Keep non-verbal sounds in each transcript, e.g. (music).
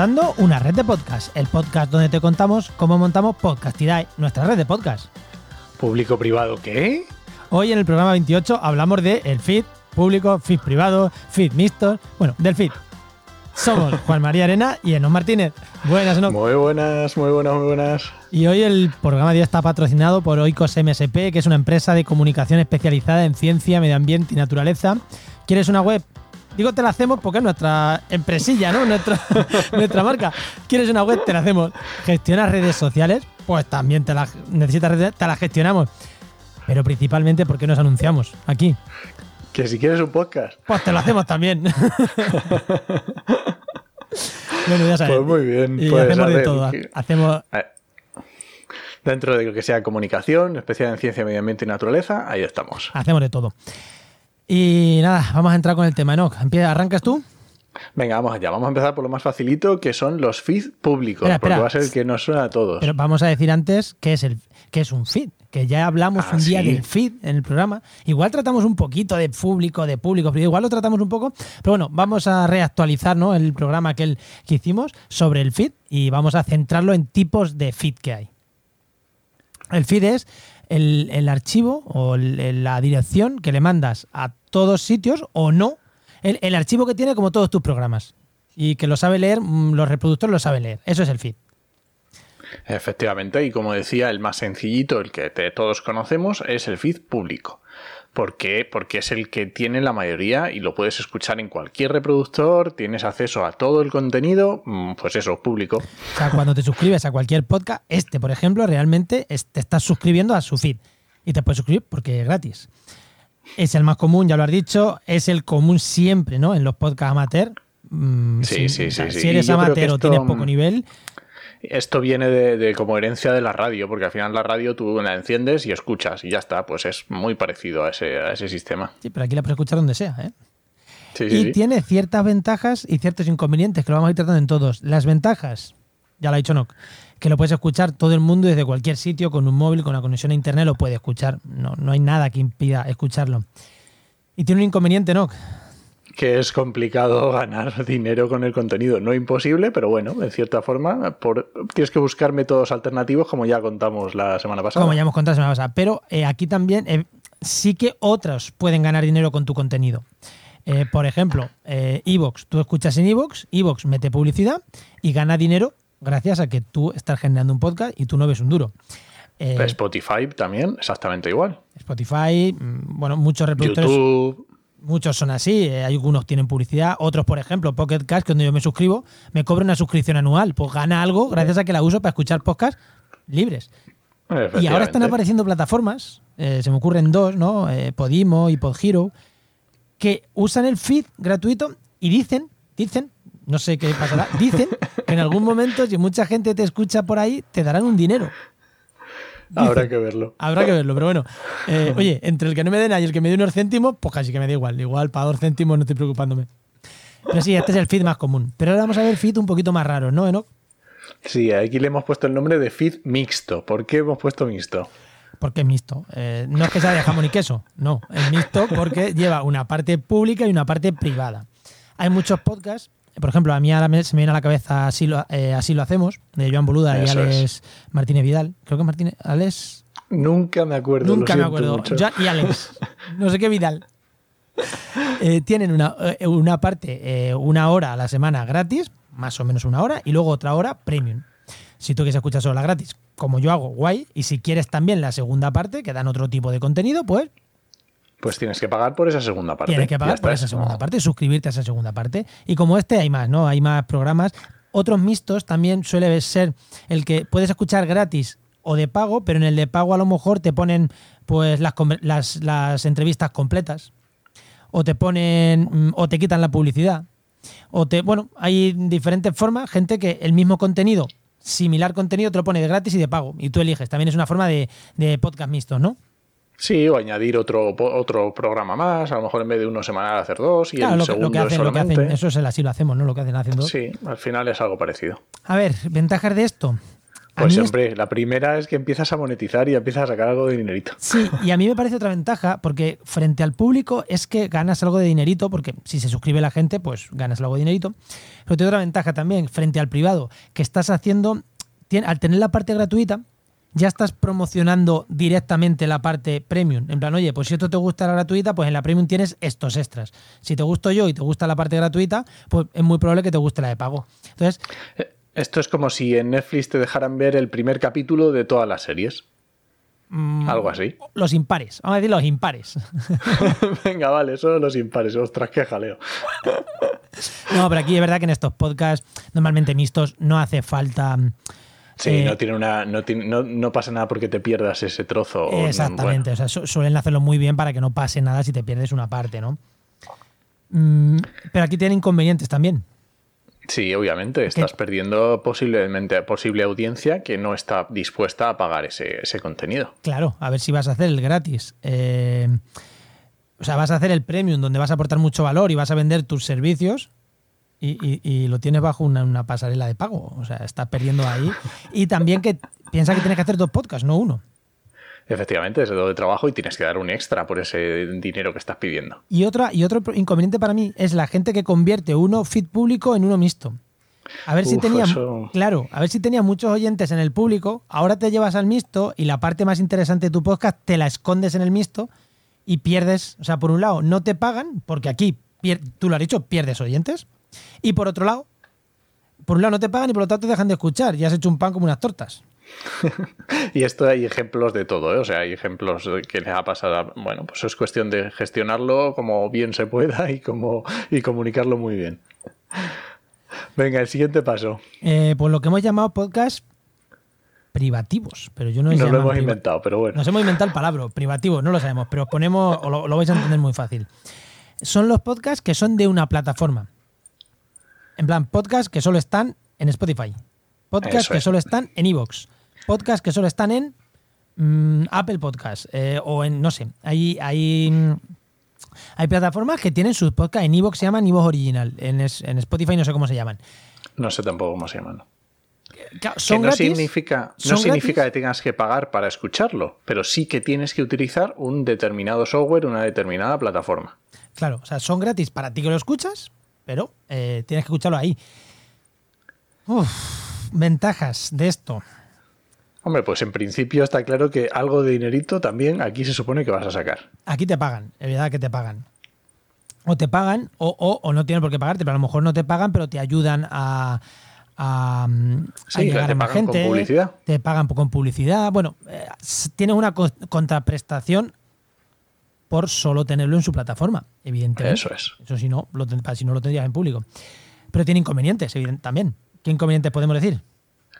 Montando una red de podcast, el podcast donde te contamos cómo montamos Podcastidae, nuestra red de podcast. ¿Público privado qué? Hoy en el programa 28 hablamos de el feed público, feed privado, feed mixto, bueno, del feed. Somos (laughs) Juan María Arena y Enos Martínez. Buenas, Enos. Muy buenas, muy buenas, muy buenas. Y hoy el programa de día está patrocinado por Oikos MSP, que es una empresa de comunicación especializada en ciencia, medio ambiente y naturaleza. ¿Quieres una web? Digo, te la hacemos porque es nuestra empresilla, ¿no? Nuestra, (laughs) nuestra marca. ¿Quieres una web? Te la hacemos. ¿Gestionas redes sociales? Pues también te la necesitas redes, te la gestionamos. Pero principalmente porque nos anunciamos aquí. Que si quieres un podcast. Pues te lo hacemos también. (laughs) bueno, ya sabes. Pues muy bien. Y pues, hacemos de todo. Hacemos Dentro de lo que sea comunicación, especial en ciencia, medio ambiente y naturaleza, ahí estamos. Hacemos de todo. Y nada, vamos a entrar con el tema, ¿no? Empieza, ¿Arrancas tú? Venga, vamos allá. Vamos a empezar por lo más facilito, que son los feeds públicos, Espera, porque va a ser el que nos suena a todos. Pero vamos a decir antes qué es, el, qué es un feed. Que ya hablamos Ah, un día sí. del feed en el programa. Igual tratamos un poquito de público, de público, pero igual lo tratamos un poco. Pero bueno, vamos a reactualizar ¿no? el programa aquel que hicimos sobre el feed y vamos a centrarlo en tipos de feed que hay. El feed es el, el archivo o el- la dirección que le mandas a todos sitios o no. El, el archivo que tiene como todos tus programas. Y que lo sabe leer, mm, los reproductores lo saben leer. Eso es el feed. Efectivamente, y como decía, el más sencillito, el que todos conocemos, es el feed público. ¿Por qué? Porque es el que tiene la mayoría y lo puedes escuchar en cualquier reproductor, tienes acceso a todo el contenido, mm, pues eso, público. O sea, cuando te suscribes a cualquier podcast, este, por ejemplo, realmente te estás suscribiendo a su feed. Y te puedes suscribir porque es gratis. Es el más común, ya lo has dicho, es el común siempre, ¿no? En los podcasts amateur. Mm, Sí, sí, o sea, sí. Si eres amateur o tienes poco mm, nivel, Esto viene de, de como herencia de la radio, porque al final la radio tú la enciendes y escuchas y ya está, pues es muy parecido a ese, a ese sistema. sí, pero aquí la puedes escuchar donde sea, ¿eh? Sí, Y sí, sí. tiene ciertas ventajas y ciertos inconvenientes que lo vamos a ir tratando en todos. Las ventajas, ya lo ha dicho Nock, que lo puedes escuchar todo el mundo desde cualquier sitio, con un móvil, con la conexión a internet, lo puede escuchar. No, no hay nada que impida escucharlo. Y tiene un inconveniente, Nock. Que es complicado (laughs) ganar dinero con el contenido. No imposible, pero bueno, en cierta forma, por, tienes que buscar métodos alternativos, como ya contamos la semana pasada. Como ya hemos contado la semana pasada. Pero eh, aquí también eh, sí que otros pueden ganar dinero con tu contenido. Eh, por ejemplo, Evox. Tú escuchas en Evox, Evox mete publicidad y gana dinero gracias a que tú estás generando un podcast y tú no ves un duro. Spotify también, exactamente igual. Spotify, mm, bueno, muchos reproductores, YouTube. Muchos son así. eh, algunos tienen publicidad, otros, por ejemplo, Pocket Cast, que donde yo me suscribo, me cobra una suscripción anual. Pues gana algo gracias a que la uso para escuchar podcasts libres. Y ahora están apareciendo plataformas, eh, se me ocurren dos, ¿no? Eh, Podimo y Podhero, que usan el feed gratuito y dicen, dicen, no sé qué pasará, dicen que en algún momento, si mucha gente te escucha por ahí, te darán un dinero. Habrá que verlo. Habrá que verlo, pero bueno. Eh, (laughs) oye, entre el que no me den y el que me dé unos céntimos, pues casi que me da igual. Igual para dos céntimos no estoy preocupándome. Pero sí, este es el feed más común. Pero ahora vamos a ver feed un poquito más raros, ¿no, Enoch? Sí, aquí le hemos puesto el nombre de feed mixto. ¿Por qué hemos puesto mixto? Porque es mixto. Eh, no es que sea de jamón y queso, no. Es mixto porque lleva una parte pública y una parte privada. Hay muchos podcasts, por ejemplo, a mí ahora me- se me viene a la cabeza Así lo, eh, Así lo hacemos, de Joan Boluda y Alex Martínez Vidal. Creo que Martínez. Alex. Nunca me acuerdo. Nunca me acuerdo. Joan y Alex. No sé qué Vidal. (laughs) Eh, tienen una, eh, una parte, eh, una hora a la semana gratis, más o menos una hora, y luego otra hora premium. Si tú quieres escuchar solo la gratis, como yo hago, guay. Y si quieres también la segunda parte, que dan otro tipo de contenido, pues Pues tienes que pagar por esa segunda parte. tienes que Ya pagar por está. esa segunda parte, suscribirte a esa segunda parte. Y como este hay más, ¿no? Hay más programas. Otros mixtos también suele ser el que puedes escuchar gratis o de pago, pero en el de pago a lo mejor te ponen pues las, las entrevistas completas. O te ponen. mm, o te quitan la publicidad. O te. Bueno, hay diferentes formas, gente que el mismo contenido similar contenido te lo pone de gratis y de pago. Y tú eliges. También es una forma de, de podcast mixtos, ¿no? Sí, o añadir otro, otro programa más, a lo mejor en vez de uno semanal hacer dos y Claro, el lo, segundo lo que hacen, lo que solamente. hacen, eso es el así lo hacemos, ¿no? Lo que hacen haciendo. Sí, al final es algo parecido. A ver, ventajas de esto. Pues mí es- hombre, la primera es que empiezas a monetizar y empiezas a sacar algo de dinerito. Sí, y a mí me parece otra ventaja, porque frente al público es que ganas algo de dinerito, porque si se suscribe la gente, pues ganas algo de dinerito. Pero tiene otra ventaja también, frente al privado, que estás haciendo, al tener la parte gratuita, ya estás promocionando directamente la parte premium. En plan, oye, pues si esto te gusta la gratuita, pues en la premium tienes estos extras. Si te gusto yo y te gusta la parte gratuita, pues es muy probable que te guste la de pago. Entonces, Eh, Esto es como si en Netflix te dejaran ver el primer capítulo de todas las series. mm, Algo así. los impares, vamos a decir los impares. (laughs) Venga, vale, solo los impares. Ostras, qué jaleo. (laughs) No, pero aquí es verdad que en estos podcasts, normalmente mixtos, no hace falta. Sí, eh, no tiene una. No, tiene- no, no pasa nada porque te pierdas ese trozo. o- Exactamente, o sea, su- suelen hacerlo muy bien para que no pase nada si te pierdes una parte, ¿no? Mm, pero aquí tiene inconvenientes también. sí, obviamente. Estás perdiendo posiblemente posible audiencia que no está dispuesta a pagar ese, ese contenido. Claro, a ver si vas a hacer el gratis. eh, o sea, vas a hacer el premium donde vas a aportar mucho valor y vas a vender tus servicios y, y- y lo tienes bajo una, una pasarela de pago. O sea, estás perdiendo ahí. Y también que piensa que tienes que hacer dos podcasts, no uno. Efectivamente, es de trabajo y tienes que dar un extra por ese dinero que estás pidiendo. Y, otra, y otro inconveniente para mí es la gente que convierte uno feed público en uno mixto. A ver si tenía, eso- claro, a ver si tenía muchos oyentes en el público, ahora te llevas al mixto y la parte más interesante de tu podcast te la escondes en el mixto y pierdes, o sea, por un lado no te pagan, porque aquí, tú lo has dicho, pierdes oyentes, y por otro lado, por un lado no te pagan y por otro lado te dejan de escuchar y has hecho un pan como unas tortas. (laughs) Y esto hay ejemplos de todo, ¿eh? O sea, hay ejemplos que les ha pasado. a- Bueno, pues es cuestión de gestionarlo como bien se pueda y, como, y comunicarlo muy bien. Venga, el siguiente paso. Eh, pues lo que hemos llamado podcast privativos, pero yo no sé lo hemos inventado, pero bueno. Nos hemos inventado el palabra, privativo, no lo sabemos, pero os ponemos, o lo, lo vais a entender muy fácil. Son los podcasts que son de una plataforma. En plan, podcasts que solo están en Spotify. Podcasts Eso que es. solo están en Evox. Podcasts que solo están en Apple Podcasts. eh, o en, no sé, hay, hay, mm, hay plataformas que tienen sus podcasts en Evox, se llaman Evox Original. En, es- en Spotify no sé cómo se llaman. No sé tampoco cómo se llaman. Que no gratis, significa, no significa gratis. que tengas que pagar para escucharlo, pero sí que tienes que utilizar un determinado software, una determinada plataforma. Claro, o sea, son gratis para ti que lo escuchas, pero eh, tienes que escucharlo ahí. Uf, ventajas de esto. Hombre, pues en principio está claro que algo de dinerito también aquí se supone que vas a sacar. Aquí te pagan, es verdad que te pagan. O te pagan, o, o, o no tienen por qué pagarte, pero a lo mejor no te pagan, pero te ayudan a, a, mm, a llegar te a más con gente. publicidad. Te pagan con publicidad. Bueno, eh, tienes una co- contraprestación por solo tenerlo en su plataforma, evidentemente. Eso es. Eso si no, lo si no lo tendrías en público. Pero tiene inconvenientes, evidente, también. ¿Qué inconvenientes podemos decir?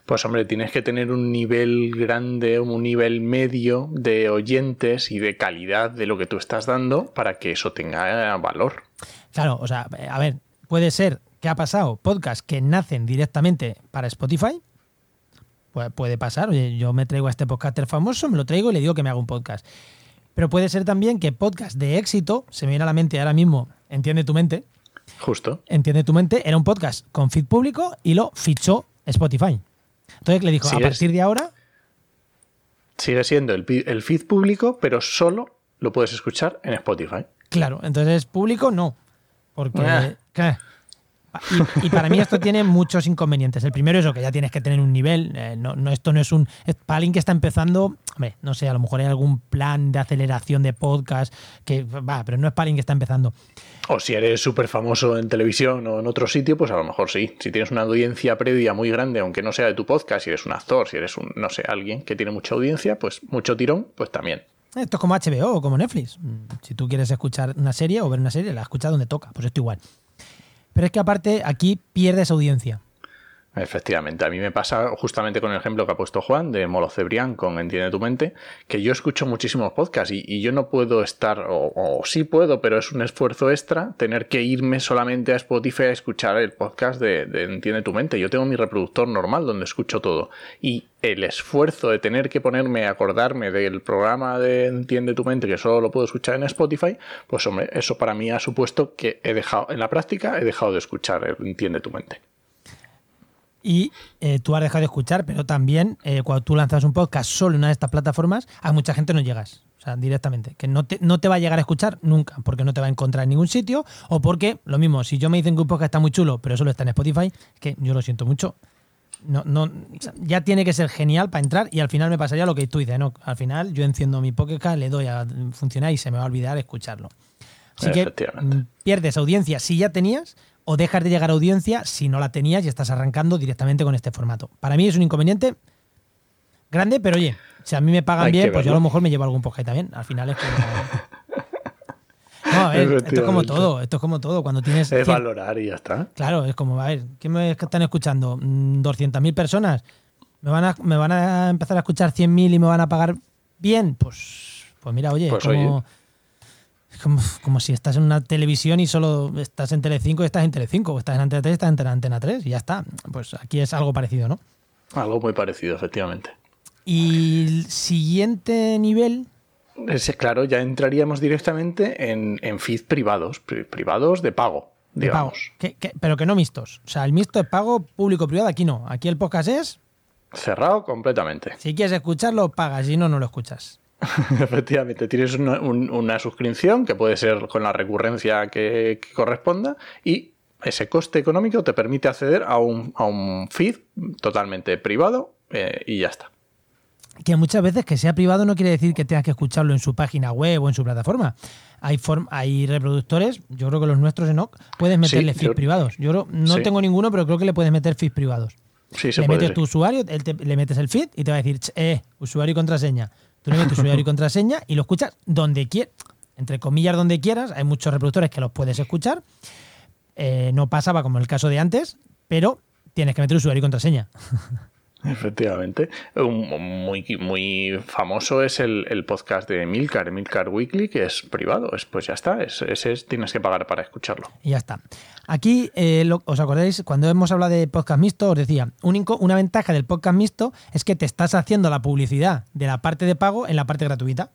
Pues hombre, tienes que tener un nivel grande, un nivel medio de oyentes y de calidad de lo que tú estás dando para que eso tenga valor. Claro, o sea, a ver, puede ser que ha pasado podcasts que nacen directamente para Spotify. Pu- puede pasar, oye, yo me traigo a este podcaster famoso, me lo traigo y le digo que me haga un podcast. Pero puede ser también que podcast de éxito, se me viene a la mente ahora mismo, entiende tu mente, Justo. entiende tu mente, era un podcast con feed público y lo fichó Spotify. Entonces le dijo, Sí, a partir de ahora, Sigue siendo el feed público, pero solo lo puedes escuchar en Spotify. Claro, entonces público no. Porque. Ah. Y, y para mí esto tiene muchos inconvenientes. El primero es eso, que ya tienes que tener un nivel. eh, no, no, esto no es un. es- para alguien que está empezando, hombre, no sé, a lo mejor hay algún plan de aceleración de podcast que va, pero no es para alguien que está empezando. O si eres súper famoso en televisión o en otro sitio, pues a lo mejor sí. Si tienes una audiencia previa muy grande, aunque no sea de tu podcast, si eres un actor, si eres un, no sé, alguien que tiene mucha audiencia, pues mucho tirón, pues también. Esto es como HBO o como Netflix. Si tú quieres escuchar una serie o ver una serie, la escuchas donde toca. Pues esto igual. Pero es que aparte aquí pierdes audiencia. Efectivamente, a mí me pasa justamente con el ejemplo que ha puesto Juan de Molo Cebrián con Entiende tu mente, que yo escucho muchísimos podcasts y, yo no puedo estar, o, sí puedo, pero es un esfuerzo extra tener que irme solamente a Spotify a escuchar el podcast de, de Entiende tu mente. Yo tengo mi reproductor normal donde escucho todo y el esfuerzo de tener que ponerme a acordarme del programa de Entiende tu mente que solo lo puedo escuchar en Spotify, pues hombre, eso para mí ha supuesto que he dejado, en la práctica he dejado de escuchar Entiende tu mente. Y eh, tú has dejado de escuchar, pero también eh, cuando tú lanzas un podcast solo en una de estas plataformas, a mucha gente no llegas. O sea, directamente. Que no te, no te va a llegar a escuchar nunca, porque no te va a encontrar en ningún sitio, o porque, lo mismo, si yo me dicen que un podcast está muy chulo, pero solo está en Spotify, que yo lo siento mucho. No, no, ya tiene que ser genial para entrar y al final me pasaría lo que tú dices, ¿no? Al final yo enciendo mi podcast, le doy a funcionar y se me va a olvidar escucharlo. Así que mm, pierdes audiencia si ya tenías o dejas de llegar a audiencia si no la tenías y estás arrancando directamente con este formato. Para mí es un inconveniente grande, pero oye, si a mí me pagan bien, pues yo a lo mejor me llevo algún podcast también. Al final es como... (laughs) No, a ver, esto es como todo, esto es como todo. Cuando tienes. Es valorar y ya está. Claro, es como, a ver, ¿qué me están escuchando? ¿200.000 mm, personas? ¿Me van, a, ¿Me van a empezar a escuchar 100.000 y me van a pagar bien? Pues, pues mira, oye, pues como, como, si estás en una televisión y solo estás en Telecinco y estás en Telecinco, o estás en Antena 3 y estás en Antena 3 y ya está. Pues aquí es algo parecido, ¿no? Algo muy parecido, efectivamente. Y el siguiente nivel... Ese, claro, ya entraríamos directamente en, en feed privados, privados de pago. De pago. pero que no mixtos. O sea, el mixto es pago público-privado, aquí no. Aquí el podcast es... Cerrado completamente. Si quieres escucharlo, pagas, si no, no lo escuchas. (laughs) Efectivamente, tienes una, suscripción que puede ser con la recurrencia que, corresponda y ese coste económico te permite acceder a un, feed totalmente privado eh, y ya está. Que muchas veces que sea privado no quiere decir que tengas que escucharlo en su página web o en su plataforma. Hay, hay reproductores, yo creo que los nuestros en OC, puedes meterle feeds privados. Yo no tengo ninguno, pero creo que le puedes meter feeds privados. Sí, le metes tu usuario, le metes el feed y te va a decir, eh, usuario y contraseña Tú le metes tu usuario y (laughs) contraseña y lo escuchas donde quieras, entre comillas, donde quieras. Hay muchos reproductores que los puedes escuchar. Eh, no pasaba como el caso de antes, pero tienes que meter usuario y contraseña. (laughs) Efectivamente. muy, muy famoso es el, podcast de Milcar, Milcar Weekly, que es privado. pues ya está, ese tienes que pagar para escucharlo. Y ya está. Aquí, eh, ¿os acordáis? Cuando hemos hablado de podcast mixto, os decía, una ventaja del podcast mixto es que te estás haciendo la publicidad de la parte de pago en la parte gratuita.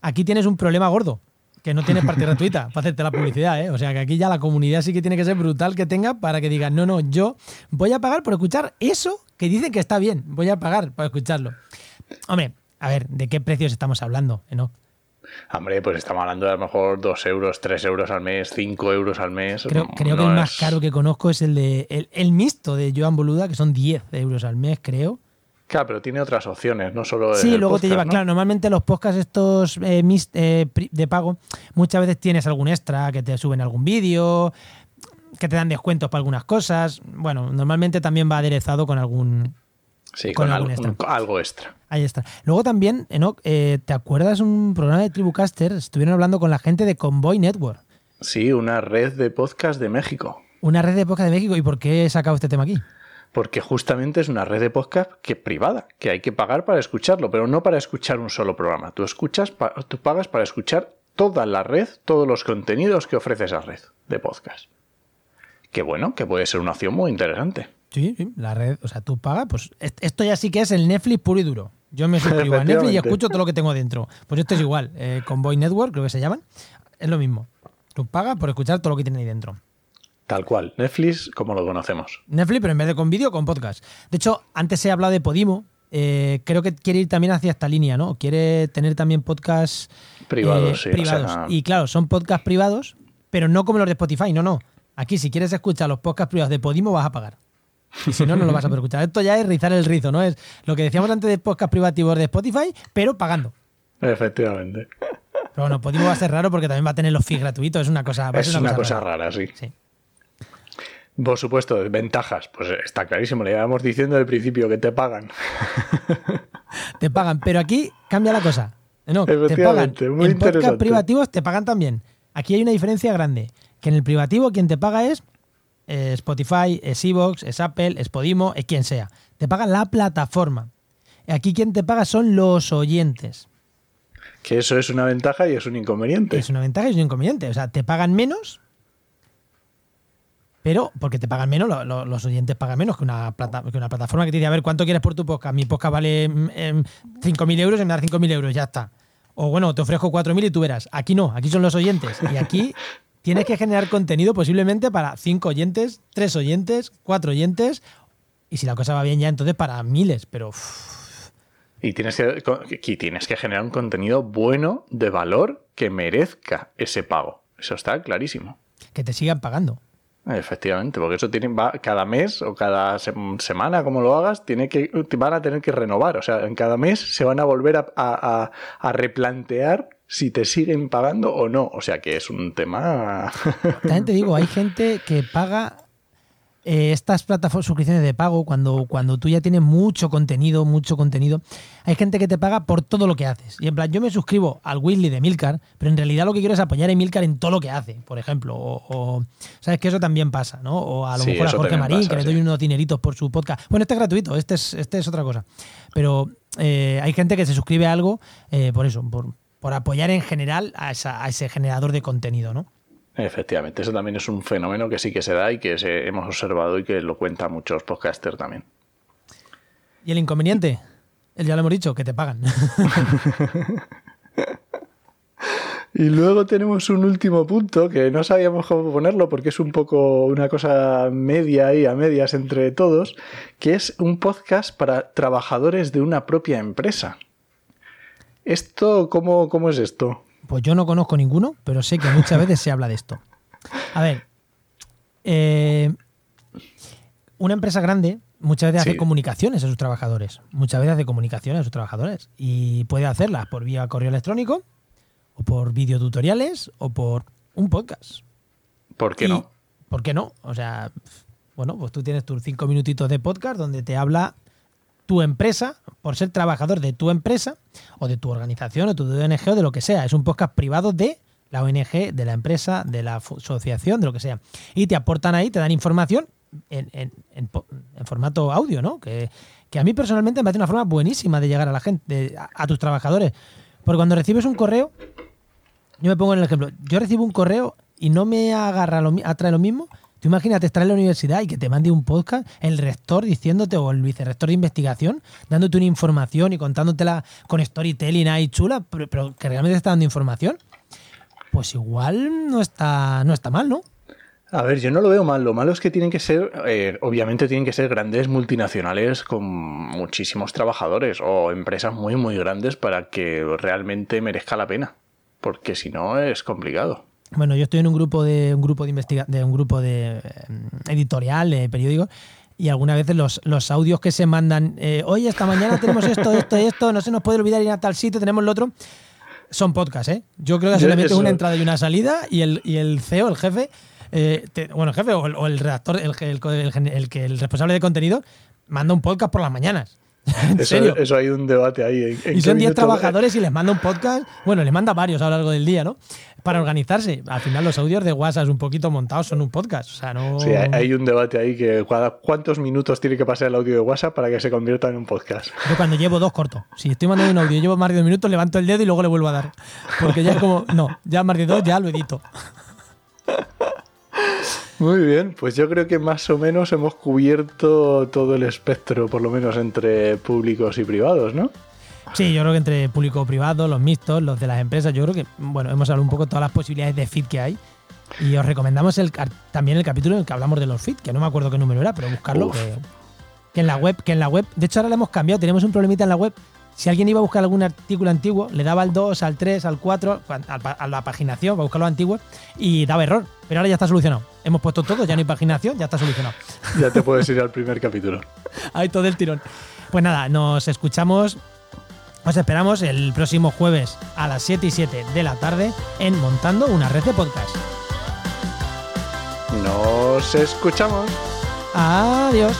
Aquí tienes un problema gordo, que no tienes parte (laughs) gratuita para hacerte la publicidad, ¿eh? O sea que aquí ya la comunidad sí que tiene que ser brutal que tenga para que digan, no, no, yo voy a pagar por escuchar eso que dicen que está bien, voy a pagar por escucharlo. Hombre, a ver, ¿de qué precios estamos hablando, ¿no? Hombre, pues estamos hablando de a lo mejor 2 euros, 3 euros al mes, 5 euros al mes. Creo, que el más caro que conozco es el de el, el, mixto de Joan Boluda, que son 10 euros al mes, creo. Claro, pero tiene otras opciones, no solo. Sí, luego te lleva, claro, normalmente los podcasts estos eh, eh, de pago, muchas veces tienes algún extra, que te suben algún vídeo, que te dan descuentos para algunas cosas. Bueno, normalmente también va aderezado con algún. Sí, con, algo, extra. algo, extra. Ahí está. Luego también, Enoch, eh, ¿te acuerdas un programa de Tribucaster? Estuvieron hablando con la gente de Convoy Network. Sí, una red de podcast de México. Una red de podcast de México. ¿Y por qué he sacado este tema aquí? porque justamente es una red de podcast que privada, que hay que pagar para escucharlo, pero no para escuchar un solo programa. Tú escuchas, tú pagas para escuchar toda la red, todos los contenidos que ofrece esa red de podcast. Que bueno, que puede ser una opción muy interesante. Sí, sí, la red, o sea, tú pagas, pues esto ya sí que es el Netflix puro y duro. Yo me (laughs) suscribo a Netflix y escucho todo lo que tengo dentro. Pues esto es igual, eh, Convoy Network, creo que se llaman, es lo mismo. Tú pagas por escuchar todo lo que tiene ahí dentro. Tal cual, Netflix como lo conocemos. Netflix, pero en vez de con vídeo, con podcast. De hecho, antes he hablado de Podimo. Eh, creo que quiere ir también hacia esta línea, ¿no? Quiere tener también podcasts privados. Eh, y claro, son podcasts privados, pero no como los de Spotify, no, no. Aquí, si quieres escuchar los podcasts privados de Podimo, vas a pagar. Y si no, no lo vas a poder escuchar. Esto ya es rizar el rizo, ¿no? Es lo que decíamos antes de podcast privativos de Spotify, pero pagando. Efectivamente. Pero bueno, Podimo va a ser raro porque también va a tener los feeds gratuitos. Es una cosa, es una, cosa, rara, sí. sí. Por supuesto, ventajas. Pues está clarísimo, le llevamos diciendo al principio que te pagan. (laughs) te pagan, pero aquí cambia la cosa. No, te pagan. Muy en podcast privativos te pagan también. Aquí hay una diferencia grande. Que en el privativo quien te paga es es Spotify, es Evox, es Apple, es Podimo, es quien sea. Te paga la plataforma. Aquí quien te paga son los oyentes. Que eso es una ventaja y es un inconveniente. Es una ventaja y es un inconveniente. O sea, te pagan menos, pero porque te pagan menos, lo- lo- los oyentes pagan menos que una, plata- que una plataforma que te dice, a ver, ¿cuánto quieres por tu podcast? Mi podcast vale mm, em, 5.000 euros y me da 5.000 euros, ya está. O bueno, te ofrezco 4.000 y tú verás. Aquí no, aquí son los oyentes. Y aquí (laughs) tienes que generar contenido posiblemente para 5 oyentes, 3 oyentes, 4 oyentes. Y si la cosa va bien ya, entonces para miles. Pero uff, Y tienes que, y tienes que generar un contenido bueno, de valor, que merezca ese pago. Eso está clarísimo. que te sigan pagando. Efectivamente, porque eso tienen, va, cada mes o cada sem- semana, como lo hagas, tiene que, van a tener que renovar. O sea, en cada mes se van a volver a, a- a- a replantear si te siguen pagando o no. O sea que es un tema. (laughs) También te digo, hay gente que paga eh, estas plataformas, suscripciones de pago, cuando, cuando tú ya tienes mucho contenido, mucho contenido, hay gente que te paga por todo lo que haces. Y en plan, yo me suscribo al Weekly de Milcar, pero en realidad lo que quiero es apoyar a Milcar en todo lo que hace, por ejemplo. O, o- sabes que eso también pasa, ¿no? O a lo Sí, mejor a Jorge Marín, pasa, que le sí. doy unos dineritos por su podcast. Bueno, este es gratuito, este es, este es otra cosa. Pero eh, hay gente que se suscribe a algo eh, por eso, por, por apoyar en general a, esa- a ese generador de contenido, ¿no? Efectivamente, eso también es un fenómeno que sí que se da y que se- hemos observado y que lo cuentan muchos podcasters también. ¿Y el inconveniente? El ya lo hemos dicho, que te pagan. (laughs) Y luego tenemos un último punto que no sabíamos cómo ponerlo porque es un poco una cosa media y a medias entre todos, que es un podcast para trabajadores de una propia empresa. ¿Esto cómo, cómo es esto? Pues yo no conozco ninguno, pero sé que muchas veces se habla de esto. A ver, eh, una empresa grande muchas veces Sí. hace comunicaciones a sus trabajadores. Muchas veces hace comunicaciones a sus trabajadores. Y puede hacerlas por vía correo electrónico, o por videotutoriales, o por un podcast. ¿Por qué Y- no? ¿Por qué no? O sea, bueno, pues tú tienes tus cinco minutitos de podcast donde te habla tu empresa, por ser trabajador de tu empresa, o de tu organización, o tu ONG, o de lo que sea. Es un podcast privado de la ONG, de la empresa, de la asociación, de lo que sea. Y te aportan ahí, te dan información en, en- en en formato audio, ¿no? Que, que a mí personalmente me parece una forma buenísima de llegar a la gente, de- a, tus trabajadores. Porque cuando recibes un correo, yo me pongo en el ejemplo, yo recibo un correo y no me agarra lo, atrae lo mismo. Tú imagínate estar en la universidad y que te mande un podcast el rector diciéndote o el vicerrector de investigación dándote una información y contándotela con storytelling ahí chula, pero, que realmente te está dando información. Pues igual no está, no está mal, ¿no? A ver, yo no lo veo mal. Lo malo es que tienen que ser, eh, obviamente tienen que ser grandes multinacionales con muchísimos trabajadores o empresas muy, muy grandes para que realmente merezca la pena. Porque si no es complicado. Bueno, yo estoy en un grupo de un grupo de investiga de un grupo de eh, editorial, de periódicos, y algunas veces los, los audios que se mandan, eh, oye, esta mañana tenemos esto, esto, esto, no se nos puede olvidar ir a tal sitio, tenemos lo otro, son podcasts, ¿eh? Yo creo que solamente es una entrada y una salida, y el, y el CEO, el jefe, eh, te- bueno, el jefe o el, o el redactor, el, el, el- el que el responsable de contenido, manda un podcast por las mañanas. En Eso, serio. eso hay un debate ahí. ¿En- en Y son 10 minuto- trabajadores y les manda un podcast. Bueno, les manda varios a lo largo del día, ¿no? Para organizarse. Al final, los audios de WhatsApp un poquito montados son un podcast. O sea, no. Sí, hay, un debate ahí que cuántos minutos tiene que pasar el audio de WhatsApp para que se convierta en un podcast. Yo cuando llevo dos corto. Si estoy mandando un audio y llevo más de dos minutos, levanto el dedo y luego le vuelvo a dar. Porque ya es como. No, ya más de dos ya lo edito. Muy bien, pues yo creo que más o menos hemos cubierto todo el espectro, por lo menos entre públicos y privados, ¿no? Sí, yo creo que entre público privado, los mixtos, los de las empresas, yo creo que, bueno, hemos hablado un poco de todas las posibilidades de feed que hay. Y os recomendamos el, también el capítulo en el que hablamos de los feed, que no me acuerdo qué número era, pero buscarlo. Que, que en la web, que en la web, de hecho ahora la hemos cambiado, tenemos un problemita en la web. Si alguien iba a buscar algún artículo antiguo, le daba al 2, al 3, al 4, a, a la paginación para buscar los antiguos y daba error. Pero ahora ya está solucionado. Hemos puesto todo, ya no hay paginación, ya está solucionado. (laughs) Ya te puedes ir al primer capítulo. (laughs) Ahí todo el tirón. Pues nada, nos escuchamos. Os esperamos el próximo jueves a las 7 y 7 de la tarde en Montando una red de podcast. Nos escuchamos. Adiós.